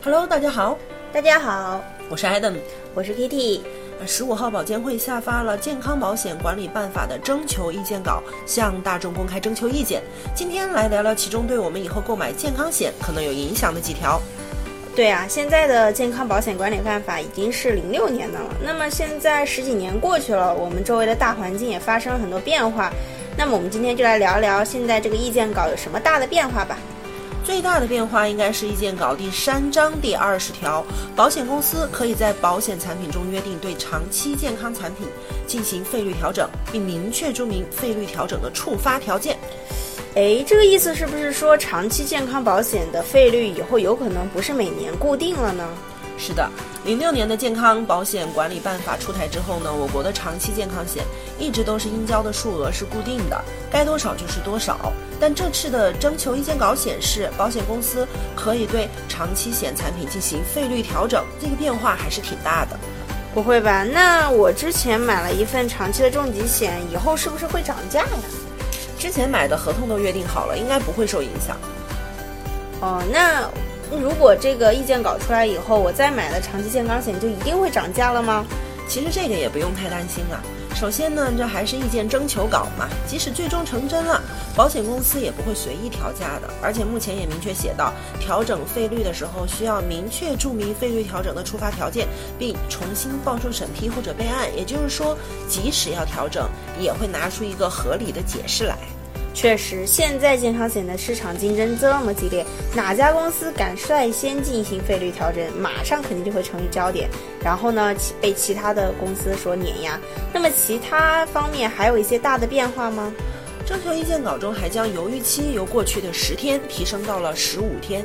Hello，大家好，大家好，我是 Adam，我是 Kitty。十五号，保监会下发了《健康保险管理办法》的征求意见稿，向大众公开征求意见。今天来聊聊其中对我们以后购买健康险可能有影响的几条。对啊，现在的健康保险管理办法已经是零六年的了。那么现在十几年过去了，我们周围的大环境也发生了很多变化。那么我们今天就来聊聊现在这个意见稿有什么大的变化吧。最大的变化应该是意见稿第三章第二十条，保险公司可以在保险产品中约定对长期健康产品进行费率调整，并明确注明费率调整的触发条件。哎，这个意思是不是说长期健康保险的费率以后有可能不是每年固定了呢？是的，零六年的健康保险管理办法出台之后呢，我国的长期健康险一直都是应交的数额是固定的，该多少就是多少。但这次的征求意见稿显示，保险公司可以对长期险产品进行费率调整，这个变化还是挺大的。不会吧？那我之前买了一份长期的重疾险，以后是不是会涨价呀？之前买的合同都约定好了，应该不会受影响。哦，那如果这个意见稿出来以后，我再买的长期健康险就一定会涨价了吗？其实这个也不用太担心啊。首先呢，这还是意见征求稿嘛，即使最终成真了，保险公司也不会随意调价的。而且目前也明确写到，调整费率的时候需要明确注明费率调整的触发条件，并重新报受审批或者备案。也就是说，即使要调整，也会拿出一个合理的解释来。确实，现在健康险的市场竞争这么激烈，哪家公司敢率先进行费率调整，马上肯定就会成为焦点，然后呢，被其他的公司所碾压。那么其他方面还有一些大的变化吗？征求意见稿中还将犹豫期由过去的十天提升到了十五天。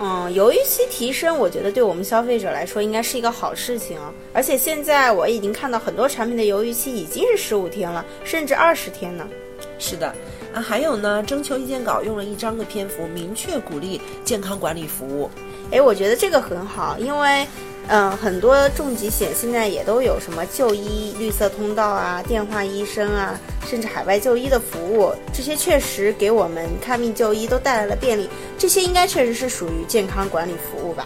嗯，犹豫期提升，我觉得对我们消费者来说应该是一个好事情啊。而且现在我已经看到很多产品的犹豫期已经是十五天了，甚至二十天呢。是的。啊，还有呢，征求意见稿用了一章的篇幅，明确鼓励健康管理服务。哎，我觉得这个很好，因为，嗯，很多重疾险现在也都有什么就医绿色通道啊、电话医生啊，甚至海外就医的服务，这些确实给我们看病就医都带来了便利。这些应该确实是属于健康管理服务吧？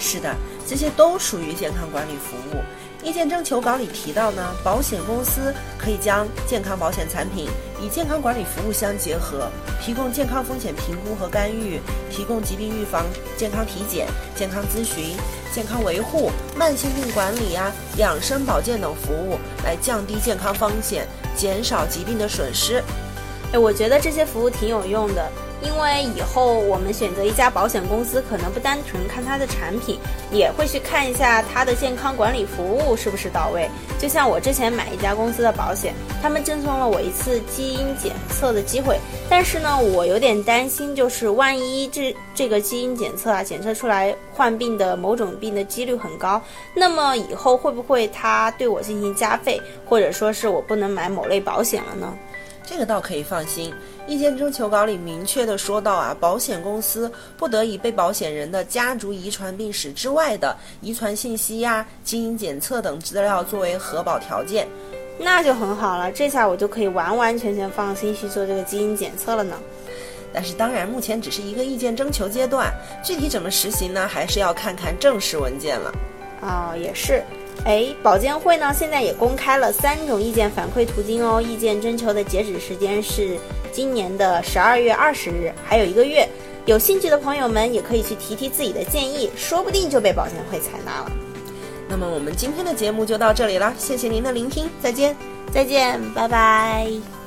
是的，这些都属于健康管理服务。意见征求稿里提到呢，保险公司可以将健康保险产品与健康管理服务相结合，提供健康风险评估和干预，提供疾病预防、健康体检、健康咨询、健康维护、慢性病管理呀、养生保健等服务，来降低健康风险，减少疾病的损失。哎，我觉得这些服务挺有用的。因为以后我们选择一家保险公司，可能不单纯看它的产品，也会去看一下它的健康管理服务是不是到位。就像我之前买一家公司的保险，他们赠送了我一次基因检测的机会，但是呢，我有点担心，就是万一这这个基因检测啊，检测出来患病的某种病的几率很高，那么以后会不会他对我进行加费，或者说是我不能买某类保险了呢？这个倒可以放心。意见征求稿里明确的说到啊，保险公司不得以被保险人的家族遗传病史之外的遗传信息呀、基因检测等资料作为核保条件。那就很好了，这下我就可以完完全全放心去做这个基因检测了呢。但是当然，目前只是一个意见征求阶段，具体怎么实行呢？还是要看看正式文件了。啊，也是。哎，保监会呢现在也公开了三种意见反馈途径哦。意见征求的截止时间是今年的十二月二十日，还有一个月。有兴趣的朋友们也可以去提提自己的建议，说不定就被保监会采纳了。那么我们今天的节目就到这里了，谢谢您的聆听，再见，再见，拜拜。